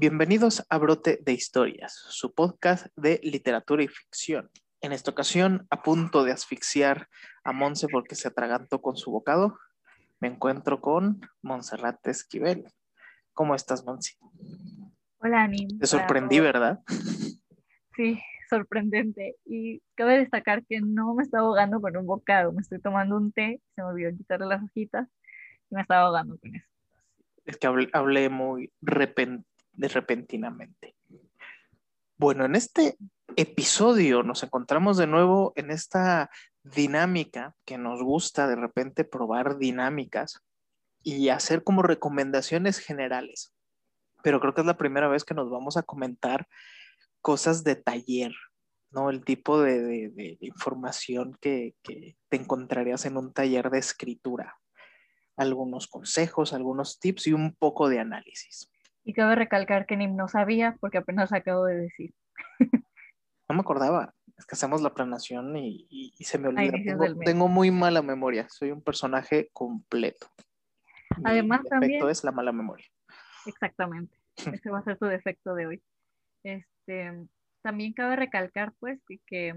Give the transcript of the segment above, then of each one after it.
Bienvenidos a Brote de Historias, su podcast de literatura y ficción. En esta ocasión, a punto de asfixiar a Monse porque se atragantó con su bocado, me encuentro con Monserrat Esquivel. ¿Cómo estás, Monsi? Hola, Ani. Te sorprendí, ¿verdad? Sí, sorprendente. Y cabe destacar que no me estaba ahogando con un bocado, me estoy tomando un té, se me olvidó quitarle las hojitas y me estaba ahogando con eso. Es que hablé, muy repentinamente. Bueno, en este episodio nos encontramos de nuevo en esta dinámica que nos gusta de repente probar dinámicas y hacer como recomendaciones generales. Pero creo que es la primera vez que nos vamos a comentar cosas de taller, ¿no? El tipo de, información que, que, te encontrarías en un taller de escritura. Algunos consejos, algunos tips y un poco de análisis. Y cabe recalcar que Nim no sabía porque apenas acabo de decir. No me acordaba. Es que hacemos la planación y, se me olvida. Tengo, muy mala memoria. Soy un personaje completo. Además, Mi defecto es la mala memoria. Exactamente. Ese va a ser tu defecto de hoy. Este, también cabe recalcar, pues, que,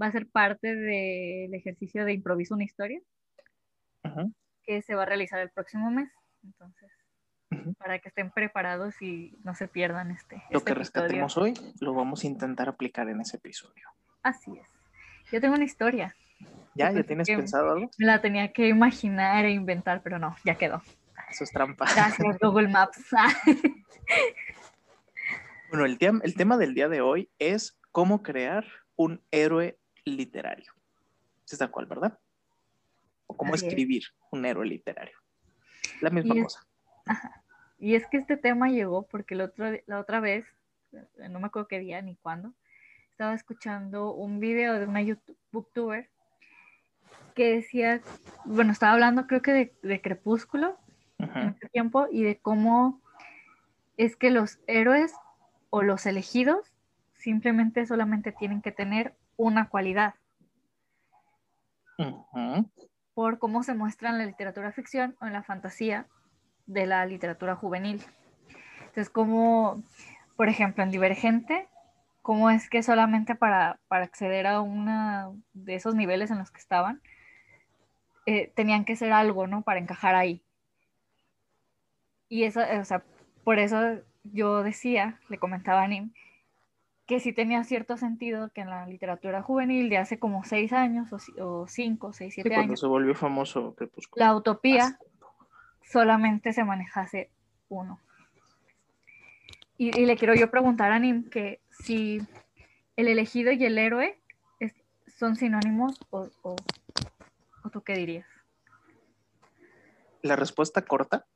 va a ser parte del ejercicio de improviso una historia, que se va a realizar el próximo mes. Entonces, para que estén preparados y no se pierdan este. Lo este que rescatemos hoy lo vamos a intentar aplicar en ese episodio. Así es. Yo tengo una historia. ¿Ya? ¿Ya tienes pensado algo? La tenía que imaginar e inventar, pero no, ya quedó. Eso es trampa. Gracias, Google Maps. bueno, el, el tema del día de hoy es cómo crear un héroe literario. Es tal cual, ¿verdad? O cómo escribir un héroe literario. La misma cosa. Y es que este tema llegó porque el otro, la otra vez, no me acuerdo qué día ni cuándo, estaba escuchando un video de una YouTube, booktuber que decía, bueno, estaba hablando creo que de, Crepúsculo en ese tiempo y de cómo es que los héroes o los elegidos simplemente solamente tienen que tener una cualidad. Por cómo se muestra en la literatura ficción o en la fantasía de la literatura juvenil. Entonces, como, por ejemplo, en Divergente, cómo es que solamente para, acceder a uno de esos niveles en los que estaban, eh, tenían que ser algo, ¿no? Para encajar ahí. Y eso, o sea, por eso yo decía, le comentaba a Nim, que sí tenía cierto sentido que en la literatura juvenil de hace como seis años o, cinco, seis, siete años. Cuando se volvió famoso La utopía solamente se manejase uno. Y, le quiero yo preguntar a Nim que si el elegido y el héroe son sinónimos o, o, tú qué dirías. La respuesta corta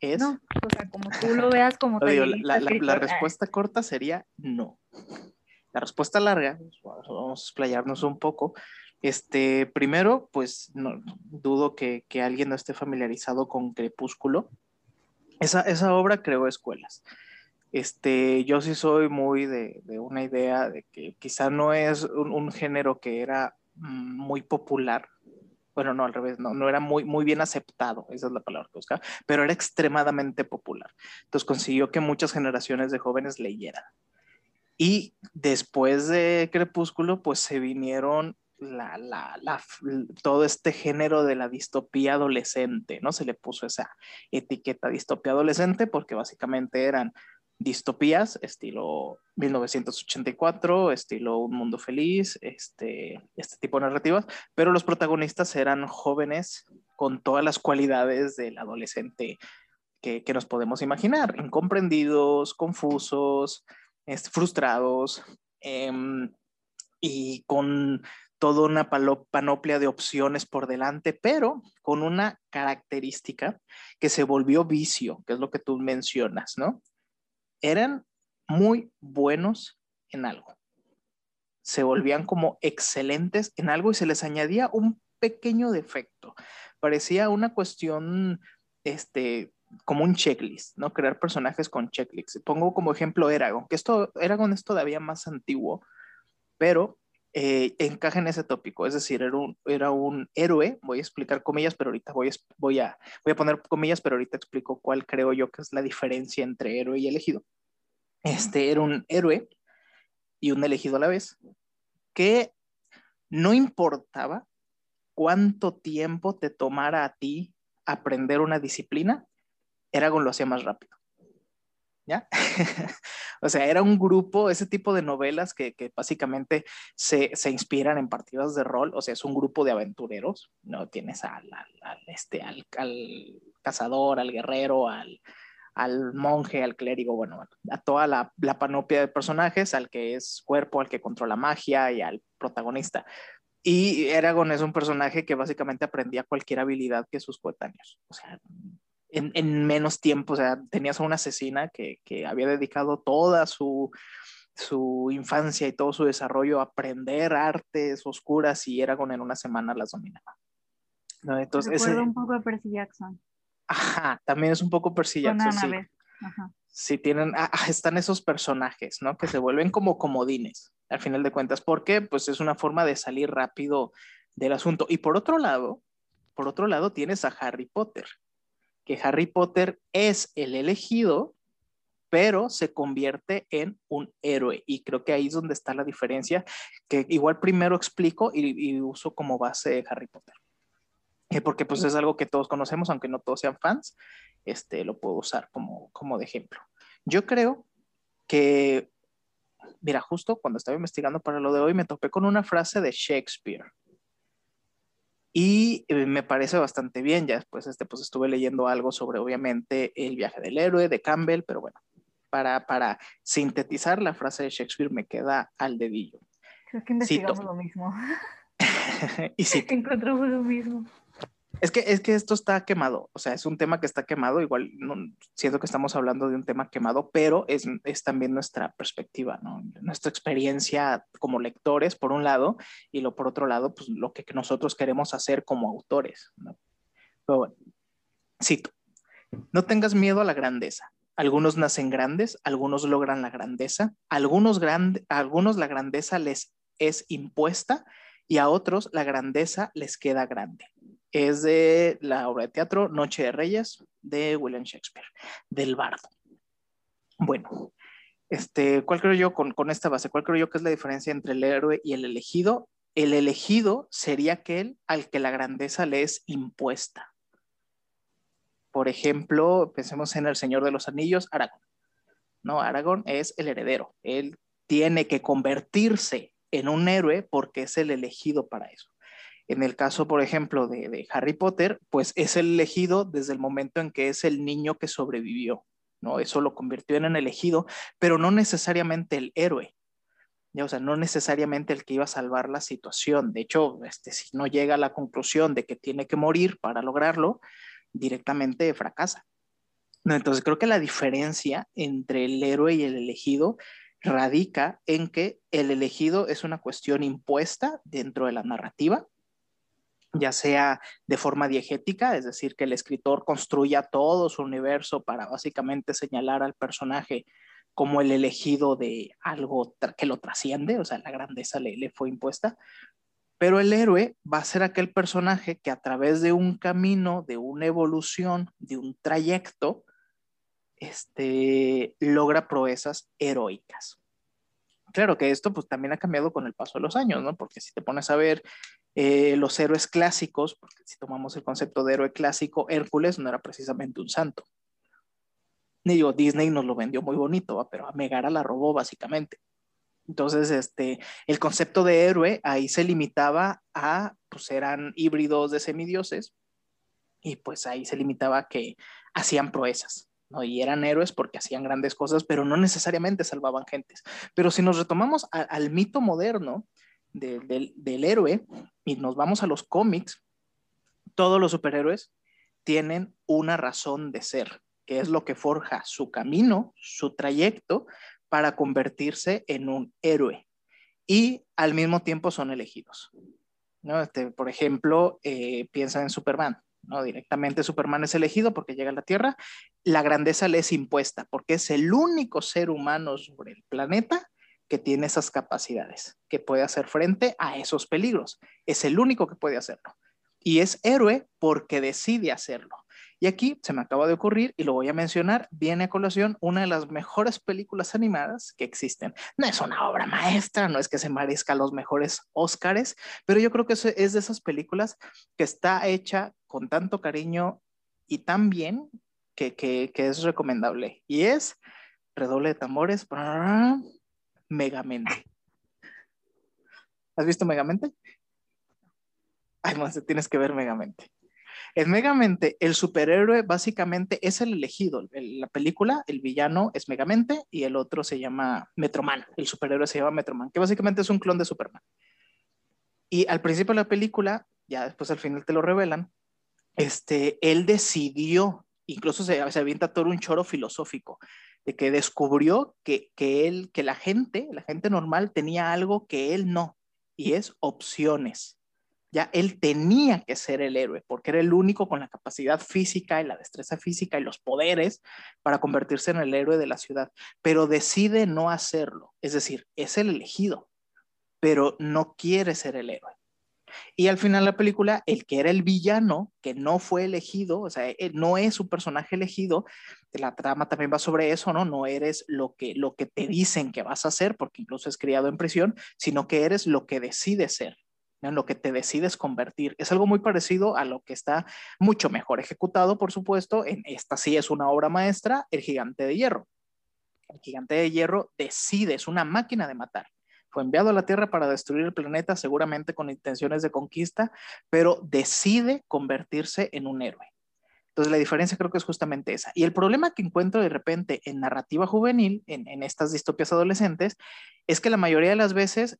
es... No, o sea, como tú lo veas como te la, la, respuesta corta sería no. La respuesta larga, pues, vamos a explayarnos un poco, este, primero, pues no, dudo que, alguien no esté familiarizado con Crepúsculo. Esa, esa obra creó escuelas. Este, yo sí soy muy de, una idea de que quizá no es un, género que era mm, muy popular. Bueno, no, al revés, no, no era muy, muy bien aceptado, esa es la palabra que buscaba, pero era extremadamente popular. Entonces consiguió que muchas generaciones de jóvenes leyeran. Y después de Crepúsculo, pues se vinieron la, la, la, todo este género de la distopía adolescente, ¿no? Se le puso esa etiqueta distopía adolescente porque básicamente eran distopías, estilo 1984, estilo Un Mundo Feliz, este, este tipo de narrativas, pero los protagonistas eran jóvenes con todas las cualidades del adolescente que, que nos podemos imaginar, incomprendidos, confusos, este, frustrados, em, y con toda una panoplia de opciones por delante, pero con una característica que se volvió vicio, que es lo que tú mencionas, ¿no? Eran muy buenos en algo. Se volvían como excelentes en algo y se les añadía un pequeño defecto. Parecía una cuestión, este, como un checklist, ¿no? Crear personajes con checklists. Pongo como ejemplo Eragon, que esto, Eragon es todavía más antiguo, pero eh, encaja en ese tópico, es decir, era un, era un héroe, voy a explicar comillas, pero ahorita voy a, voy, a, voy a poner comillas, pero ahorita explico cuál creo yo que es la diferencia entre héroe y elegido. este era un héroe y un elegido a la vez, que no importaba cuánto tiempo te tomara a ti aprender una disciplina, Eragon lo hacía más rápido. ¿Ya? o sea, era un grupo, ese tipo de novelas que, básicamente se, inspiran en partidas de rol, o sea, es un grupo de aventureros, ¿no? Tienes al, este, al, cazador, al guerrero, al, monje, al clérigo, bueno, a toda la, la, panoplia de personajes, al que es cuerpo, al que controla magia y al protagonista. Y Eragon es un personaje que básicamente aprendía cualquier habilidad que sus coetáneos. O sea, en, menos tiempo, o sea, tenías a una asesina que, había dedicado toda su, su infancia y todo su desarrollo a aprender artes oscuras y Eragon en una semana las dominaba. ¿No? Entonces, ese... un poco Percy Jackson. Ajá, también es un poco Percy Jackson, sí. Ajá. Sí, tienen, ah, ah, están esos personajes, ¿no? Que se vuelven como comodines al final de cuentas. porque Pues es una forma de salir rápido del asunto. Y por otro lado, por otro lado tienes a Harry Potter, que Harry Potter es el elegido, pero se convierte en un héroe. Y creo que ahí es donde está la diferencia, que igual primero explico y, uso como base Harry Potter. Eh, porque pues es algo que todos conocemos, aunque no todos sean fans, este, lo puedo usar como, como de ejemplo. Yo creo que mira, justo cuando estaba investigando para lo de hoy, me topé con una frase de Shakespeare. Y eh, me parece bastante bien, ya después este, pues estuve leyendo algo sobre, obviamente, el viaje del héroe de Campbell, pero bueno, para, para sintetizar la frase de Shakespeare me queda al dedillo. Creo que investigamos lo mismo. y. Encontramos lo mismo. Es que, es que esto está quemado, o sea, es un tema que está quemado, igual no, siento que estamos hablando de un tema quemado, pero es, es también nuestra perspectiva, nuestra experiencia como lectores, por un lado, y lo por otro lado, pues lo que nosotros queremos hacer como autores. ¿no? Pero bueno, cito, no tengas miedo a la grandeza. Algunos nacen grandes, algunos logran la grandeza, algunos, grande, algunos la grandeza les es impuesta y a otros la grandeza les queda grande es de la obra de teatro Noche de Reyes de William Shakespeare, del bardo. Bueno, este, ¿cuál creo yo con, con, esta base? ¿Cuál creo yo que es la diferencia entre el héroe y el elegido? El elegido sería aquel al que la grandeza le es impuesta. Por ejemplo, pensemos en El Señor de los Anillos, Aragón. No, Aragón es el heredero. Él tiene que convertirse en un héroe porque es el elegido para eso. En el caso, por ejemplo, de, Harry Potter, pues es el elegido desde el momento en que es el niño que sobrevivió, ¿no? Eso lo convirtió en el elegido, pero no necesariamente el héroe. O sea, no necesariamente el que iba a salvar la situación. De hecho, este, si no llega a la conclusión de que tiene que morir para lograrlo, directamente fracasa. Entonces, creo que la diferencia entre el héroe y el elegido radica en que el elegido es una cuestión impuesta dentro de la narrativa ya sea de forma diegética, es decir, que el escritor construya todo su universo para básicamente señalar al personaje como el elegido de algo que lo trasciende, o sea, la grandeza le, fue impuesta, pero el héroe va a ser aquel personaje que a través de un camino, de una evolución, de un trayecto, este, logra proezas heroicas. Claro que esto pues también ha cambiado con el paso de los años, ¿no? Porque si te pones a ver eh, los héroes clásicos, porque si tomamos el concepto de héroe clásico, Hércules no era precisamente un santo. Ni digo, Disney nos lo vendió muy bonito, pero a Megara la robó básicamente. Entonces, este, el concepto de héroe ahí se limitaba a, pues eran híbridos de semidioses y pues ahí se limitaba a que hacían proezas. ¿no? Y eran héroes porque hacían grandes cosas, pero no necesariamente salvaban gentes. Pero si nos retomamos al mito moderno, del, héroe y nos vamos a los cómics, todos los superhéroes tienen una razón de ser, que es lo que forja su camino, su trayecto para convertirse en un héroe. Y al mismo tiempo son elegidos. ¿no? Este, por ejemplo, eh, piensa en Superman. ¿no? Directamente Superman es elegido porque llega a la Tierra. La grandeza le es impuesta porque es el único ser humano sobre el planeta que tiene esas capacidades, que puede hacer frente a esos peligros. Es el único que puede hacerlo. Y es héroe porque decide hacerlo. Y aquí se me acaba de ocurrir y lo voy a mencionar, viene a colación una de las mejores películas animadas que existen. No es una obra maestra, no es que se merezca los mejores Óscares, pero yo creo que es de esas películas que está hecha con tanto cariño y tan bien que, que, que es recomendable. Y es, redoble de tambores, Megamente. ¿Has visto Megamente? Ay, no, tienes que ver Megamente. En Megamente, el superhéroe básicamente es el elegido. En la película, el villano es Megamente y el otro se llama Metroman. El superhéroe se llama Metroman, que básicamente es un clon de Superman. Y al principio de la película, ya después al final te lo revelan, este, él decidió, incluso se, se avienta todo un choro filosófico, de que descubrió que, que él, que la gente, la gente normal tenía algo que él no, y es opciones ya él tenía que ser el héroe, porque era el único con la capacidad física y la destreza física y los poderes para convertirse en el héroe de la ciudad, pero decide no hacerlo, es decir, es el elegido, pero no quiere ser el héroe. Y al final de la película, el que era el villano, que no fue elegido, o sea, él no es un personaje elegido, la trama también va sobre eso, ¿no? No eres lo que, lo que te dicen que vas a ser, porque incluso es criado en prisión, sino que eres lo que decides ser en lo que te decides convertir. Es algo muy parecido a lo que está mucho mejor ejecutado, por supuesto, en esta sí es una obra maestra, El Gigante de Hierro. El Gigante de Hierro decide, es una máquina de matar. Fue enviado a la Tierra para destruir el planeta, seguramente con intenciones de conquista, pero decide convertirse en un héroe. Entonces la diferencia creo que es justamente esa. Y el problema que encuentro de repente en narrativa juvenil, en, estas distopias adolescentes, es que la mayoría de las veces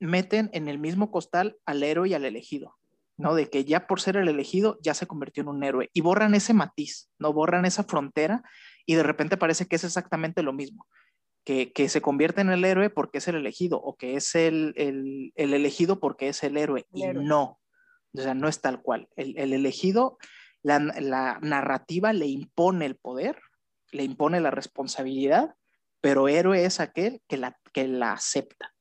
meten en el mismo costal al héroe y al elegido, ¿no? De que ya por ser el elegido ya se convirtió en un héroe y borran ese matiz, ¿no? Borran esa frontera y de repente parece que es exactamente lo mismo. Que, que se convierte en el héroe porque es el elegido o que es el, el, el elegido porque es el héroe. y no, o sea, no es tal cual. El, el elegido, la, la, narrativa le impone el poder, le impone la responsabilidad, pero héroe es aquel que la, que la acepta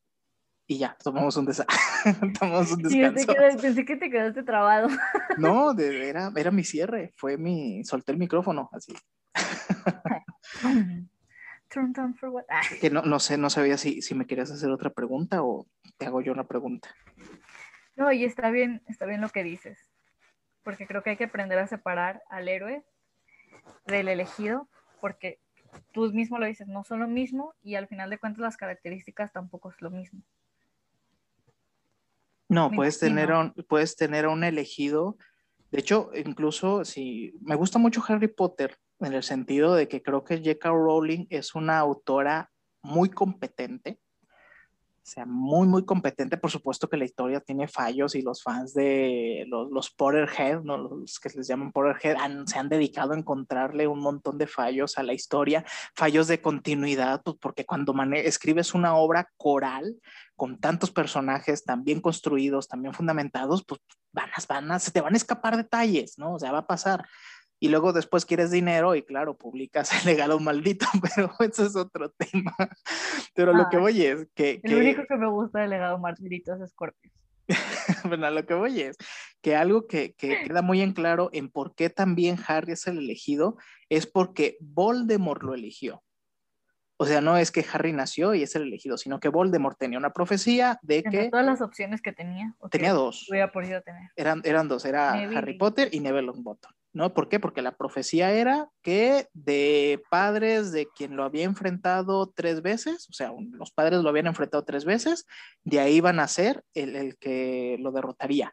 y ya, tomamos un, tomamos un descanso. Sí, pensé que te quedaste trabado. no, de, era, era mi cierre, fue mi, solté el micrófono, así. Ah. que no, no sé, no sabía si, si me querías hacer otra pregunta o te hago yo una pregunta. No, y está bien, está bien lo que dices, porque creo que hay que aprender a separar al héroe del elegido, porque tú mismo lo dices, no son lo mismo y al final de cuentas las características tampoco es lo mismo. No, puedes tener, un, puedes tener a un elegido. De hecho, incluso si me gusta mucho Harry Potter, en el sentido de que creo que J.K. Rowling es una autora muy competente, o sea, muy, muy competente. Por supuesto que la historia tiene fallos y los fans de los, los Potterhead, ¿no? los que les llaman Potterhead, se han dedicado a encontrarle un montón de fallos a la historia, fallos de continuidad, pues porque cuando escribes una obra coral con tantos personajes tan bien construidos, tan bien fundamentados, pues van a, van a, se te van a escapar detalles, ¿no? O sea, va a pasar y luego después quieres dinero y claro, publicas el legado maldito, pero eso es otro tema. Pero lo que voy es que... El único que me gusta del legado maldito es Scorpio. bueno, lo que voy es que algo que, que, queda muy en claro en por qué también Harry es el elegido es porque Voldemort lo eligió. O sea, no es que Harry nació y es el elegido, sino que Voldemort tenía una profecía de que... todas las opciones que tenía. Tenía dos. Hubiera podido tener. Eran, eran dos, era Harry Potter y Neville Longbottom. ¿No? ¿Por qué? Porque la profecía era que de padres de quien lo había enfrentado tres veces, o sea, los padres lo habían enfrentado tres veces, de ahí iban a ser el, que lo derrotaría,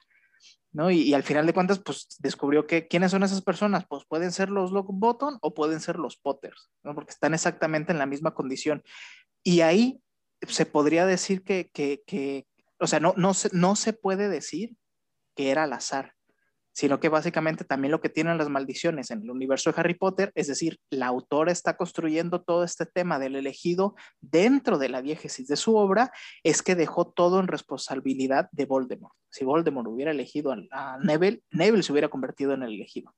¿no? Y, al final de cuentas, pues descubrió que quiénes son esas personas, pues pueden ser los Bottom o pueden ser los Potters, ¿no? Porque están exactamente en la misma condición. Y ahí se podría decir que, que, que o sea, no, no, no se puede decir que era al azar sino que básicamente también lo que tienen las maldiciones en el universo de Harry Potter, es decir, la autora está construyendo todo este tema del elegido dentro de la diégesis de su obra, es que dejó todo en responsabilidad de Voldemort. Si Voldemort hubiera elegido a Neville, Neville se hubiera convertido en el elegido.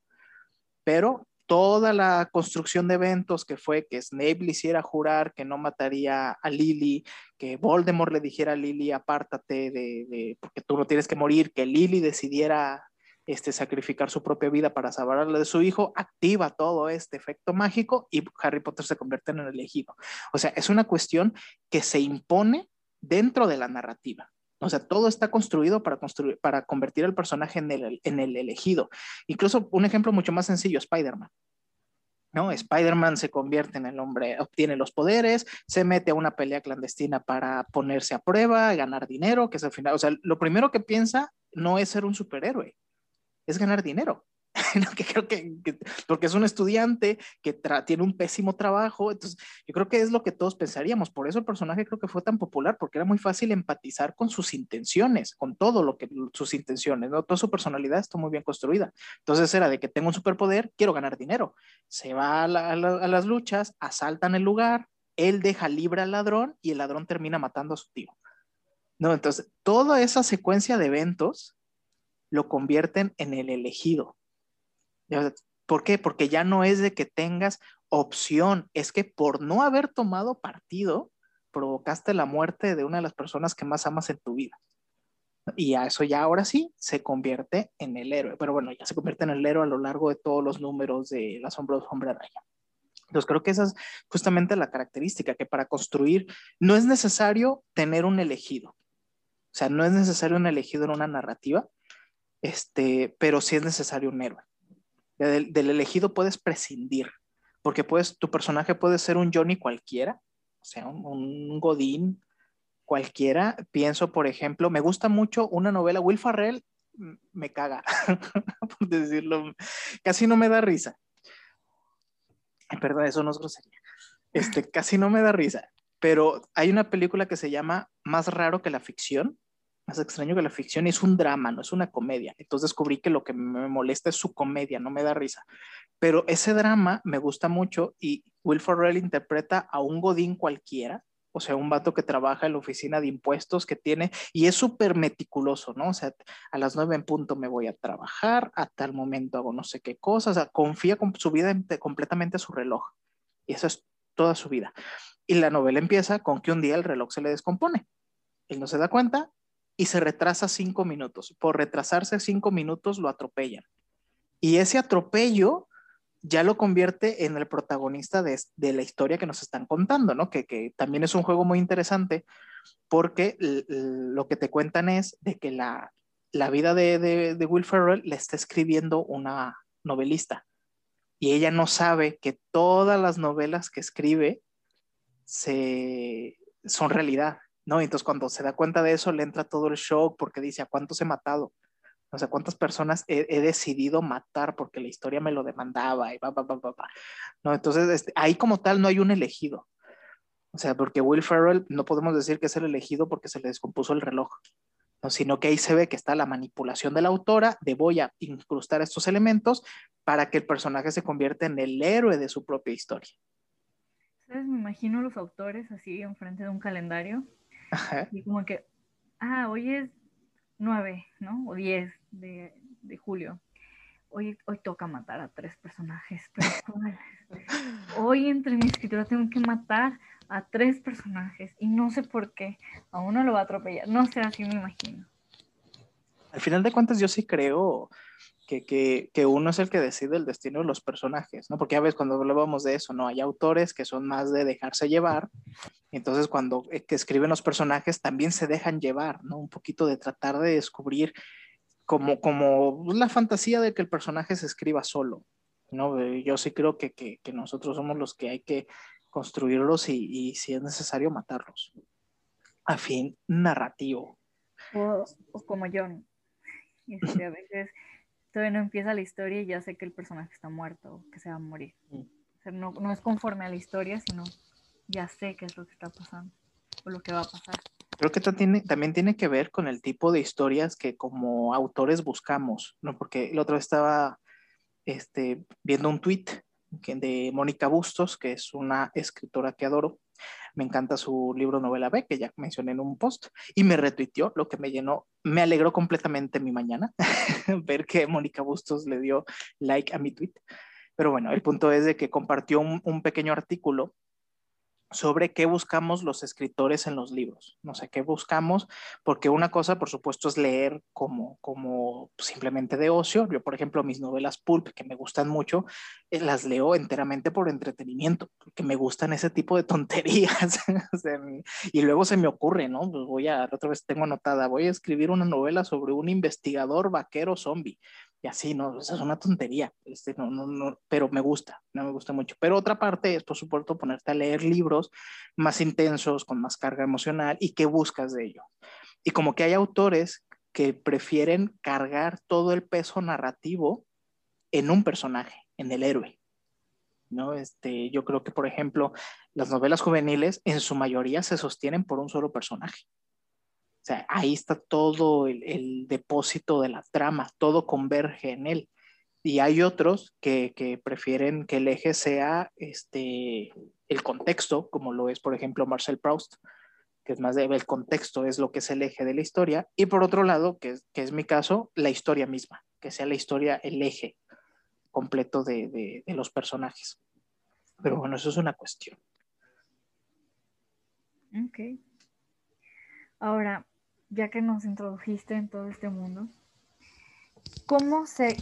Pero toda la construcción de eventos que fue que Snape le hiciera jurar que no mataría a Lily, que Voldemort le dijera a Lily apártate de, de, porque tú no tienes que morir, que Lily decidiera este, sacrificar su propia vida para salvar la de su hijo, activa todo este efecto mágico y Harry Potter se convierte en el elegido. O sea, es una cuestión que se impone dentro de la narrativa. O sea, todo está construido para, construir, para convertir al personaje en el, en el elegido. Incluso un ejemplo mucho más sencillo, Spider-Man. ¿no? Spider-Man se convierte en el hombre, obtiene los poderes, se mete a una pelea clandestina para ponerse a prueba, ganar dinero, que es al final, o sea, lo primero que piensa no es ser un superhéroe, es ganar dinero. que creo que, porque es un estudiante que tiene un pésimo trabajo, entonces yo creo que es lo que todos pensaríamos, por eso el personaje creo que fue tan popular, porque era muy fácil empatizar con sus intenciones, con todo lo que sus intenciones, ¿no? Toda su personalidad está muy bien construida. Entonces era de que tengo un superpoder, quiero ganar dinero. Se va a, las luchas, asaltan el lugar, él deja libre al ladrón y el ladrón termina matando a su tío. No, entonces toda esa secuencia de eventos lo convierten en el elegido ¿Por qué? Porque ya no es de que tengas opción, es que por no haber tomado partido, provocaste la muerte de una de las personas que más amas en tu vida. Y a eso ya ahora sí se convierte en el héroe. Pero bueno, ya se convierte en el héroe a lo largo de todos los números de La Sombra de Hombre Raya. Entonces creo que esa es justamente la característica, que para construir no es necesario tener un elegido. O sea, no es necesario un elegido en una narrativa, este, pero sí es necesario un héroe. Del, elegido puedes prescindir, porque puedes, tu personaje puede ser un Johnny cualquiera, o sea, un, Godín cualquiera. Pienso, por ejemplo, me gusta mucho una novela, Will Farrell me caga, por decirlo, casi no me da risa. Perdón, eso no es grosería. Este, casi no me da risa, pero hay una película que se llama Más raro que la ficción, más extraño que la ficción es un drama, no es una comedia. Entonces descubrí que lo que me molesta es su comedia, no me da risa. Pero ese drama me gusta mucho y Will Ferrell interpreta a un godín cualquiera, o sea, un vato que trabaja en la oficina de impuestos que tiene y es súper meticuloso, ¿no? O sea, a las nueve en punto me voy a trabajar, a tal momento hago no sé qué cosas, o sea, confía con su vida completamente a su reloj. Y eso es toda su vida. Y la novela empieza con que un día el reloj se le descompone. Él no se da cuenta, y se retrasa cinco minutos. Por retrasarse cinco minutos lo atropellan. Y ese atropello ya lo convierte en el protagonista de, la historia que nos están contando, ¿no? Que, también es un juego muy interesante porque lo que te cuentan es de que la, vida de, de, Will Ferrell le está escribiendo una novelista y ella no sabe que todas las novelas que escribe se, son realidad ¿no? entonces cuando se da cuenta de eso, le entra todo el shock porque dice, ¿a cuántos he matado? O sea, ¿cuántas personas he, decidido matar porque la historia me lo demandaba? Y va, va, va, va, ¿No? Entonces, este, ahí como tal no hay un elegido. O sea, porque Will Ferrell no podemos decir que es el elegido porque se le descompuso el reloj, ¿no? sino que ahí se ve que está la manipulación de la autora de voy a incrustar estos elementos para que el personaje se convierta en el héroe de su propia historia. ¿Sabes? Me imagino los autores así enfrente de un calendario y como que, ah, hoy es 9, ¿no? O 10 de, de julio. Hoy, hoy toca matar a tres personajes Hoy entre mi escritura tengo que matar a tres personajes y no sé por qué. A uno lo va a atropellar. No sé, así me imagino. Al final de cuentas, yo sí creo que, que, uno es el que decide el destino de los personajes, ¿no? Porque a veces cuando hablábamos de eso, ¿no? Hay autores que son más de dejarse llevar, entonces cuando eh, escriben los personajes también se dejan llevar, ¿no? Un poquito de tratar de descubrir como, como la fantasía de que el personaje se escriba solo, ¿no? Eh, yo sí creo que, que, que nosotros somos los que hay que construirlos y, y si es necesario matarlos. A fin narrativo. O, o como John. Este, a veces todavía no empieza la historia y ya sé que el personaje está muerto o que se va a morir. Mm. O sea, no, no, es conforme a la historia, sino ya sé qué es lo que está pasando o lo que va a pasar. Creo que también, también tiene que ver con el tipo de historias que como autores buscamos, ¿no? Porque el otro estaba este, viendo un tweet de Mónica Bustos, que es una escritora que adoro, me encanta su libro Novela B, que ya mencioné en un post, y me retuiteó, lo que me llenó, me alegró completamente mi mañana ver que Mónica Bustos le dio like a mi tweet. Pero bueno, el punto es de que compartió un, pequeño artículo sobre qué buscamos los escritores en los libros. No sé qué buscamos, porque una cosa, por supuesto, es leer como, como simplemente de ocio. Yo, por ejemplo, mis novelas pulp, que me gustan mucho, eh, las leo enteramente por entretenimiento, porque me gustan ese tipo de tonterías. y luego se me ocurre, ¿no? Pues voy a, otra vez tengo anotada, voy a escribir una novela sobre un investigador vaquero zombie y así, ¿no? Esa es una tontería, este, no, no, no, pero me gusta, no me gusta mucho. Pero otra parte es, por supuesto, ponerte a leer libros más intensos, con más carga emocional y qué buscas de ello. Y como que hay autores que prefieren cargar todo el peso narrativo en un personaje, en el héroe. ¿no? Este, yo creo que, por ejemplo, las novelas juveniles en su mayoría se sostienen por un solo personaje. Ahí está todo el, depósito de la trama, todo converge en él. Y hay otros que, prefieren que el eje sea este, el contexto, como lo es, por ejemplo, Marcel Proust, que es más de el contexto, es lo que es el eje de la historia. Y por otro lado, que, es mi caso, la historia misma, que sea la historia el eje completo de, de los personajes. Pero bueno, eso es una cuestión. Ok. Ahora, ya que nos introdujiste en todo este mundo, ¿cómo se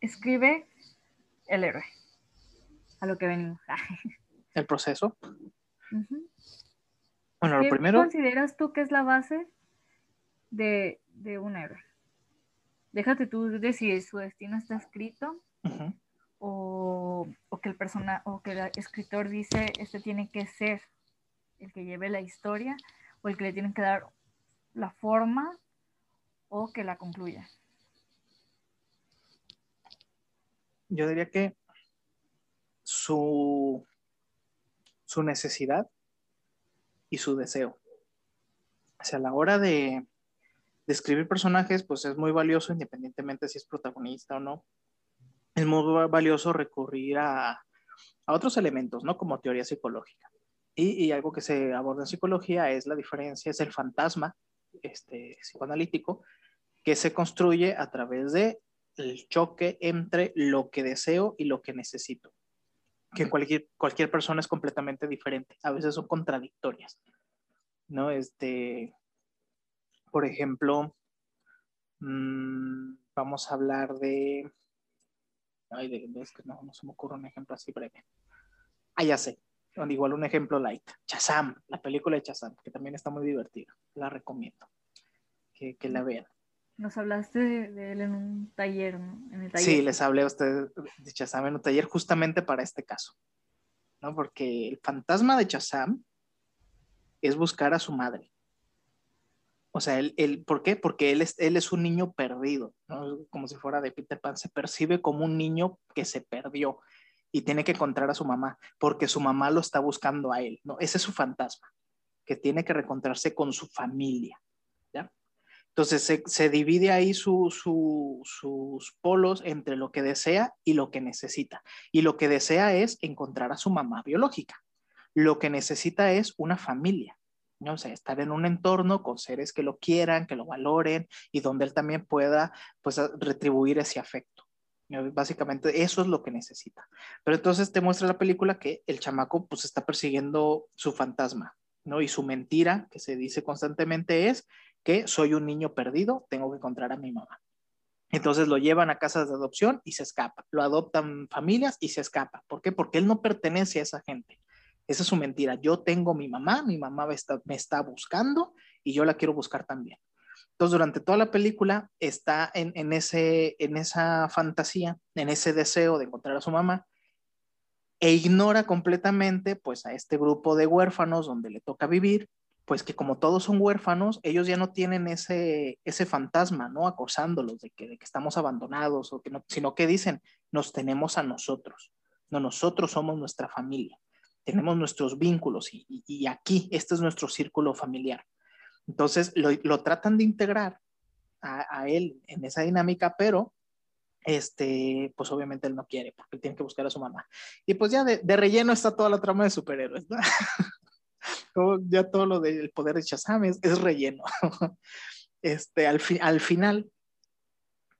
escribe el héroe? A lo que venimos. ¿El proceso? Bueno, lo primero... consideras tú que es la base de, un héroe? Déjate tú decir si su destino está escrito o, que el persona, o que el escritor dice este tiene que ser el que lleve la historia o el que le tienen que dar la forma o que la concluya? Yo diría que su, su necesidad y su deseo. O sea, a la hora de, de escribir personajes, pues es muy valioso, independientemente si es protagonista o no. Es muy valioso recurrir a, a otros elementos, ¿no? Como teoría psicológica. Y, y, algo que se aborda en psicología es la diferencia, es el fantasma este, psicoanalítico que se construye a través de el choque entre lo que deseo y lo que necesito, que en cualquier, cualquier persona es completamente diferente, a veces son contradictorias, ¿no? Este, por ejemplo, mmm, vamos a hablar de, ay, de, es que no, no se me ocurre un ejemplo así breve. Ah, ya sé, igual un ejemplo light, Chazam, la película de Chazam, que también está muy divertida, la recomiendo que, que la vean. Nos hablaste de, él en un taller, ¿no? En el taller. Sí, les hablé a ustedes de Chazam en un taller justamente para este caso, ¿no? Porque el fantasma de Chazam es buscar a su madre. O sea, él, él, ¿por qué? Porque él es, él es un niño perdido, ¿no? Como si fuera de Peter Pan, se percibe como un niño que se perdió y tiene que encontrar a su mamá, porque su mamá lo está buscando a él, ¿no? Ese es su fantasma, que tiene que reencontrarse con su familia, ¿ya? Entonces se, divide ahí sus polos entre lo que desea y lo que necesita. Y lo que desea es encontrar a su mamá biológica. Lo que necesita es una familia, ¿no? O sea, estar en un entorno con seres que lo quieran, que lo valoren y donde él también pueda pues, retribuir ese afecto. Básicamente eso es lo que necesita. Pero entonces te muestra la película que el chamaco pues está persiguiendo su fantasma, ¿no? Y su mentira que se dice constantemente es que soy un niño perdido, tengo que encontrar a mi mamá. Entonces lo llevan a casas de adopción y se escapa. Lo adoptan familias y se escapa. ¿Por qué? Porque él no pertenece a esa gente. Esa es su mentira. Yo tengo mi mamá, mi mamá me está buscando y yo la quiero buscar también. Entonces, durante toda la película está en, ese, en esa fantasía, en ese deseo de encontrar a su mamá, e ignora completamente pues a este grupo de huérfanos donde le toca vivir, pues que como todos son huérfanos, ellos ya no tienen ese, ese fantasma, ¿no? Acosándolos de que, de que estamos abandonados, o que no, sino que dicen, nos tenemos a nosotros, no, nosotros somos nuestra familia, tenemos nuestros vínculos y, y aquí, este es nuestro círculo familiar. Entonces lo, tratan de integrar a, él en esa dinámica, pero este, pues obviamente él no quiere porque tiene que buscar a su mamá. Y pues ya de, relleno está toda la trama de superhéroes, ¿no? ya todo lo del poder de Shazam es, relleno. Este, al, al final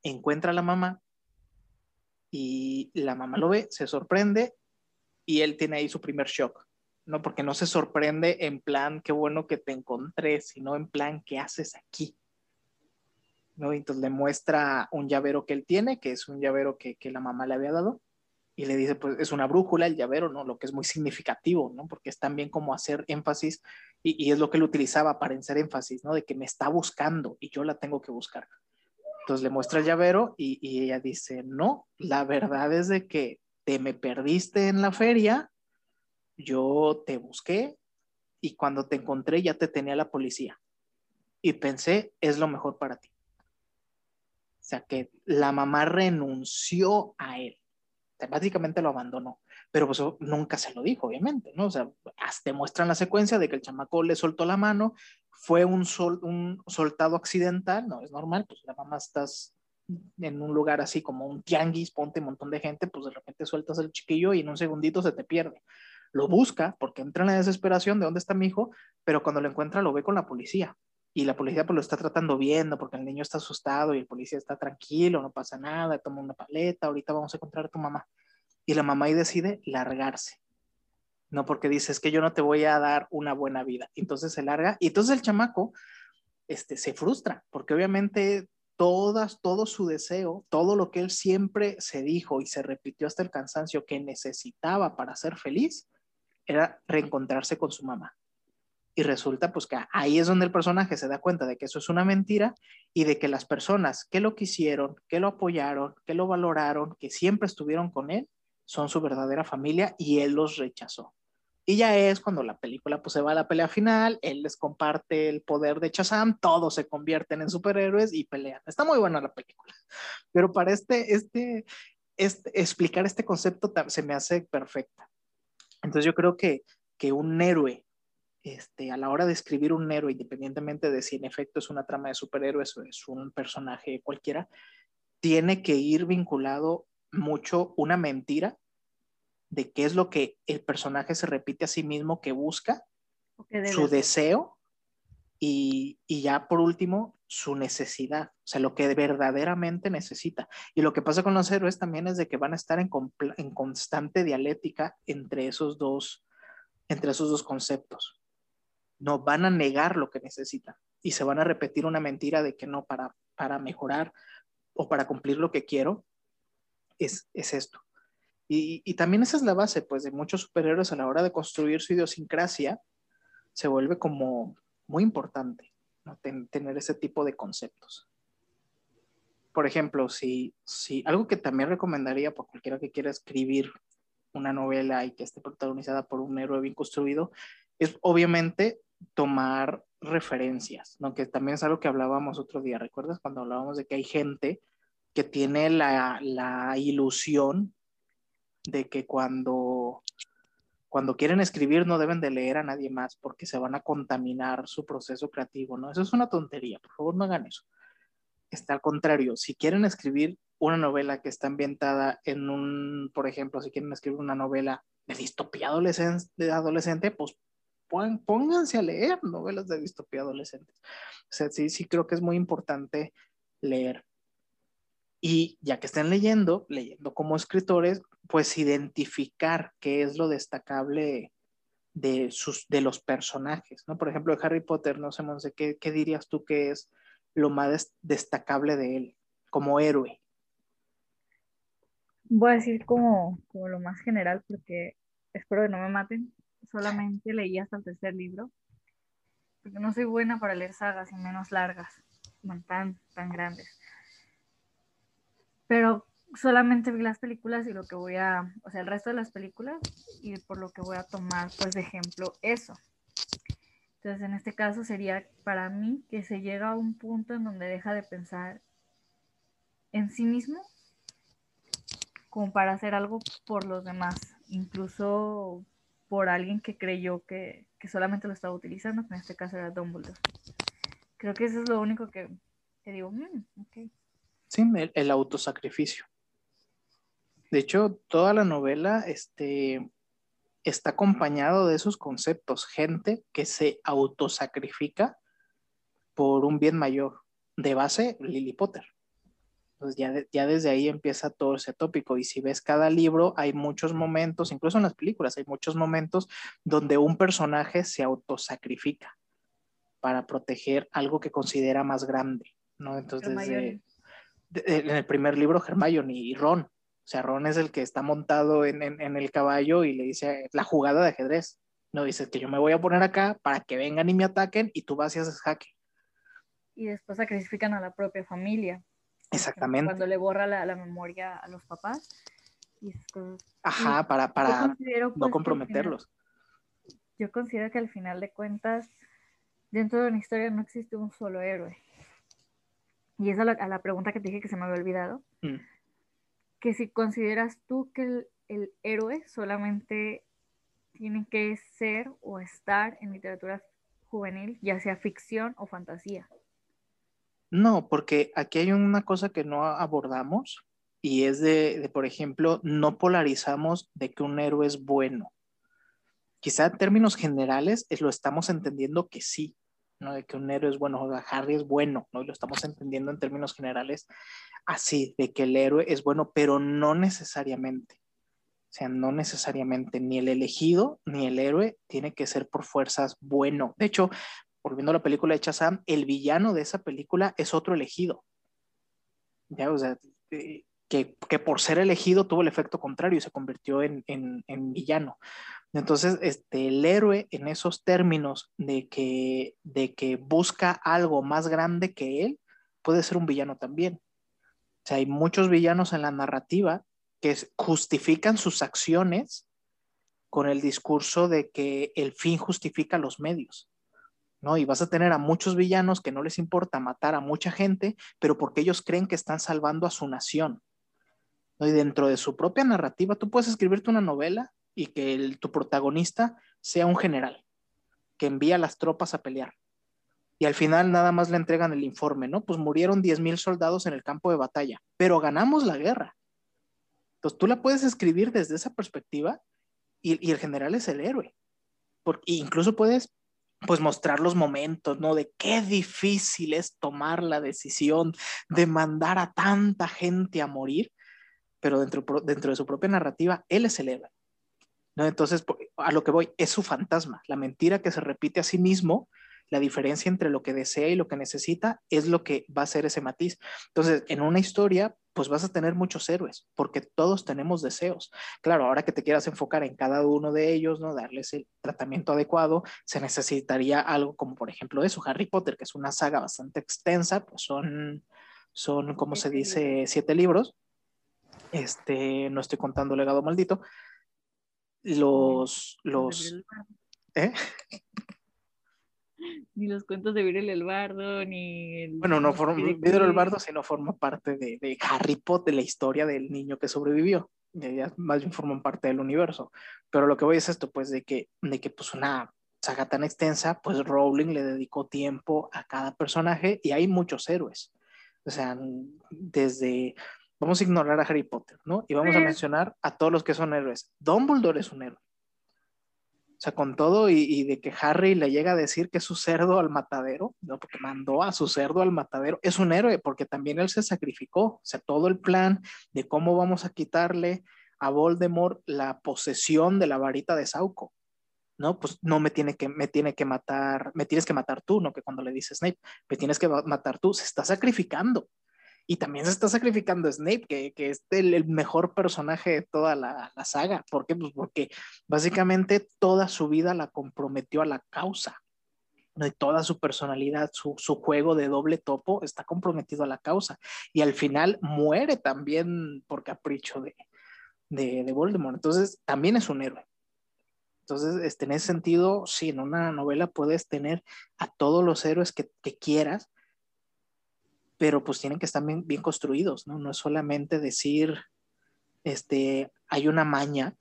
encuentra a la mamá y la mamá lo ve, se sorprende y él tiene ahí su primer shock ¿no? Porque no se sorprende en plan, qué bueno que te encontré, sino en plan, ¿qué haces aquí? ¿No? Entonces le muestra un llavero que él tiene, que es un llavero que, que la mamá le había dado, y le dice, pues es una brújula el llavero, ¿no? Lo que es muy significativo, ¿no? Porque es también como hacer énfasis, y, y es lo que él utilizaba para hacer énfasis, ¿no? De que me está buscando y yo la tengo que buscar. Entonces le muestra el llavero y, y ella dice, no, la verdad es de que te me perdiste en la feria, yo te busqué y cuando te encontré ya te tenía la policía. Y pensé, es lo mejor para ti. O sea que la mamá renunció a él. O básicamente lo abandonó. Pero pues nunca se lo dijo, obviamente, ¿no? O sea, hasta muestran la secuencia de que el chamaco le soltó la mano, fue un, sol, un soltado accidental, no es normal, pues la mamá estás en un lugar así como un tianguis, ponte un montón de gente, pues de repente sueltas el chiquillo y en un segundito se te pierde. Lo busca porque entra en la desesperación de dónde está mi hijo, pero cuando lo encuentra lo ve con la policía. Y la policía pues lo está tratando viendo porque el niño está asustado y el policía está tranquilo, no pasa nada, toma una paleta, ahorita vamos a encontrar a tu mamá. Y la mamá ahí decide largarse. No porque dice, es que yo no te voy a dar una buena vida. Entonces se larga y entonces el chamaco este, se frustra porque obviamente todas, todo su deseo, todo lo que él siempre se dijo y se repitió hasta el cansancio que necesitaba para ser feliz, era reencontrarse con su mamá. Y resulta pues que ahí es donde el personaje se da cuenta de que eso es una mentira y de que las personas que lo quisieron, que lo apoyaron, que lo valoraron, que siempre estuvieron con él, son su verdadera familia y él los rechazó. Y ya es cuando la película pues se va a la pelea final, él les comparte el poder de Chazam, todos se convierten en superhéroes y pelean. Está muy buena la película. Pero para este, este, este explicar este concepto se me hace perfecta. Entonces yo creo que, que un héroe, este, a la hora de escribir un héroe, independientemente de si en efecto es una trama de superhéroes o es un personaje cualquiera, tiene que ir vinculado mucho una mentira de qué es lo que el personaje se repite a sí mismo que busca, su deseo y, y, ya por último su necesidad, o sea, lo que verdaderamente necesita. Y lo que pasa con los héroes también es de que van a estar en, en constante dialéctica entre esos dos, entre esos dos conceptos. No van a negar lo que necesitan y se van a repetir una mentira de que no, para, para mejorar o para cumplir lo que quiero, es, es esto. Y, y, también esa es la base, pues, de muchos superhéroes a la hora de construir su idiosincrasia, se vuelve como muy importante ¿no? Ten, tener ese tipo de conceptos. Por ejemplo, si, si algo que también recomendaría para cualquiera que quiera escribir una novela y que esté protagonizada por un héroe bien construido, es obviamente tomar referencias, ¿no? que también es algo que hablábamos otro día. ¿Recuerdas cuando hablábamos de que hay gente que tiene la, la ilusión de que cuando, cuando quieren escribir no deben de leer a nadie más porque se van a contaminar su proceso creativo, ¿no? Eso es una tontería, por favor no hagan eso. Está al contrario, si quieren escribir una novela que está ambientada en un, por ejemplo, si quieren escribir una novela de distopía adolescente, de adolescente pues pónganse a leer novelas de distopía adolescentes. O sea, sí, sí creo que es muy importante leer. Y ya que estén leyendo, leyendo como escritores, pues identificar qué es lo destacable de, sus, de los personajes, ¿no? Por ejemplo, de Harry Potter, no sé, Monse, ¿qué, ¿qué, dirías tú que es lo más destacable de él como héroe? Voy a decir como, como lo más general, porque espero que no me maten. Solamente leí hasta el tercer libro, porque no soy buena para leer sagas y menos largas, tan, tan grandes pero solamente vi las películas y lo que voy a, o sea, el resto de las películas y por lo que voy a tomar, pues, de ejemplo, eso. Entonces, en este caso sería para mí que se llega a un punto en donde deja de pensar en sí mismo como para hacer algo por los demás, incluso por alguien que creyó que, que solamente lo estaba utilizando, que en este caso era Dumbledore. Creo que eso es lo único que, que digo, mm, ok. Sí, el, el, autosacrificio. De hecho, toda la novela este, está acompañado de esos conceptos. Gente que se autosacrifica por un bien mayor. De base, Lily Potter. Entonces ya, ya desde ahí empieza todo ese tópico. Y si ves cada libro, hay muchos momentos, incluso en las películas, hay muchos momentos donde un personaje se autosacrifica para proteger algo que considera más grande, ¿no? Entonces, desde, en el primer libro, Hermione y Ron. O sea, Ron es el que está montado en, en, el caballo y le dice la jugada de ajedrez. No dice que yo me voy a poner acá para que vengan y me ataquen y tú vas y haces jaque. Y después sacrifican a la propia familia. Exactamente. Cuando le borra la, la memoria a los papás. Ajá, para, para no pues, comprometerlos. yo considero que al final de cuentas, dentro de una historia no existe un solo héroe. Y esa es a la pregunta que te dije que se me había olvidado. Mm. Que si consideras tú que el, héroe solamente tiene que ser o estar en literatura juvenil, ya sea ficción o fantasía. No, porque aquí hay una cosa que no abordamos y es de, por ejemplo, no polarizamos de que un héroe es bueno. Quizá en términos generales lo estamos entendiendo que sí, ¿no? De que un héroe es bueno, o Harry es bueno, ¿no? Y lo estamos entendiendo en términos generales así, de que el héroe es bueno, pero no necesariamente. O sea, no necesariamente ni el elegido ni el héroe tiene que ser por fuerzas bueno. De hecho, volviendo a la película de Chazam, el villano de esa película es otro elegido. Ya, o sea, eh, que, que, por ser elegido tuvo el efecto contrario y se convirtió en, en, en, villano. Entonces, este, el héroe en esos términos de que, de que busca algo más grande que él, puede ser un villano también. O sea, hay muchos villanos en la narrativa que justifican sus acciones con el discurso de que el fin justifica los medios. ¿no? Y vas a tener a muchos villanos que no les importa matar a mucha gente, pero porque ellos creen que están salvando a su nación. ¿no? Y dentro de su propia narrativa, tú puedes escribirte una novela y que tu protagonista sea un general que envía las tropas a pelear. Y al final nada más le entregan el informe, ¿no? Pues murieron 10.000 soldados en el campo de batalla, pero ganamos la guerra. Entonces tú la puedes escribir desde esa perspectiva y, y el general es el héroe. Porque incluso puedes pues mostrar los momentos, ¿no? De qué difícil es tomar la decisión de mandar a tanta gente a morir, pero dentro, dentro de su propia narrativa, él es el héroe. ¿No? Entonces, a lo que voy, es su fantasma, la mentira que se repite a sí mismo, la diferencia entre lo que desea y lo que necesita es lo que va a ser ese matiz. Entonces, en una historia, pues vas a tener muchos héroes, porque todos tenemos deseos. Claro, ahora que te quieras enfocar en cada uno de ellos, ¿no? Darles el tratamiento adecuado, se necesitaría algo como, por ejemplo, eso, Harry Potter, que es una saga bastante extensa, pues son, son como se dice, siete libros. Este, no estoy contando legado maldito. Los, los, ¿eh? ni los cuentos de Virel el Bardo, ni... bueno, no forma, Virel el Bardo, sino forma parte de, de, Harry Potter, de la historia del niño que sobrevivió. Ya más bien forman parte del universo. Pero lo que voy es esto, pues, de que, de que pues una saga tan extensa, pues Rowling le dedicó tiempo a cada personaje y hay muchos héroes. O sea, desde... Vamos a ignorar a Harry Potter, ¿no? Y vamos a mencionar a todos los que son héroes. Dumbledore es un héroe. O sea, con todo y, de que Harry le llega a decir que es su cerdo al matadero, ¿no? Porque mandó a su cerdo al matadero, es un héroe porque también él se sacrificó. O sea, todo el plan de cómo vamos a quitarle a Voldemort la posesión de la varita de Sauco. ¿no? Pues no me tiene que, me tiene que matar, me tienes que matar tú, ¿no? Que cuando le dice Snape, me tienes que matar tú, se está sacrificando. Y también se está sacrificando Snape, que, que es el, mejor personaje de toda la, la, saga. ¿Por qué? Pues porque básicamente toda su vida la comprometió a la causa. Y toda su personalidad, su, su, juego de doble topo está comprometido a la causa. Y al final muere también por capricho de, de, de Voldemort. Entonces también es un héroe. Entonces, este, en ese sentido, sí, en una novela puedes tener a todos los héroes que, que quieras, pero pues tienen que estar bien, construidos, ¿no? No es solamente decir, este, hay una maña,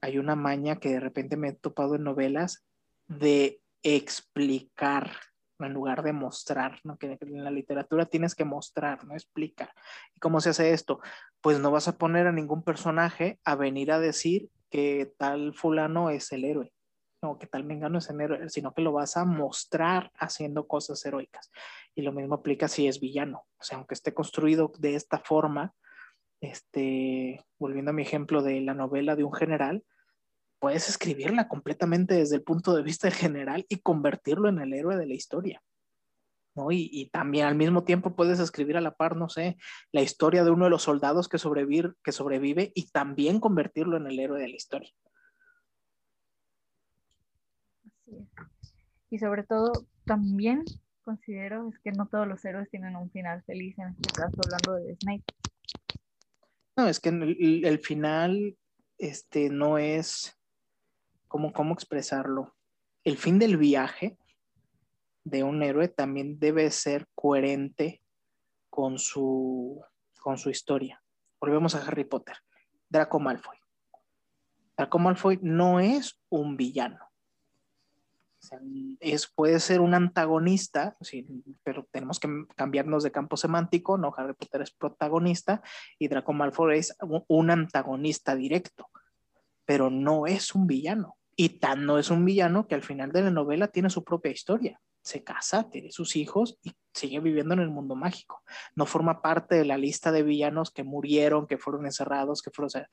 hay una maña que de repente me he topado en novelas de explicar en lugar de mostrar, ¿no? Que en la literatura tienes que mostrar, no explicar. ¿Y cómo se hace esto? Pues no vas a poner a ningún personaje a venir a decir que tal fulano es el héroe no, que tal Mengano es héroe, sino que lo vas a mostrar haciendo cosas heroicas. Y lo mismo aplica si es villano. O sea, aunque esté construido de esta forma, este, volviendo a mi ejemplo de la novela de un general, puedes escribirla completamente desde el punto de vista del general y convertirlo en el héroe de la historia. ¿no? Y, también al mismo tiempo puedes escribir a la par, no sé, la historia de uno de los soldados que, que sobrevive y también convertirlo en el héroe de la historia. Y sobre todo, también considero es que no todos los héroes tienen un final feliz, en este caso hablando de Snape. No, es que el, el final este, no es, como ¿cómo expresarlo? El fin del viaje de un héroe también debe ser coherente con su, con su historia. Volvemos a Harry Potter. Draco Malfoy. Draco Malfoy no es un villano. Es, puede ser un antagonista, pero tenemos que cambiarnos de campo semántico, no, Harry Potter es protagonista y Draco Malfoy es un antagonista directo, pero no es un villano. Y tan no es un villano que al final de la novela tiene su propia historia se casa, tiene sus hijos y sigue viviendo en el mundo mágico. No forma parte de la lista de villanos que murieron, que fueron encerrados, que fueron...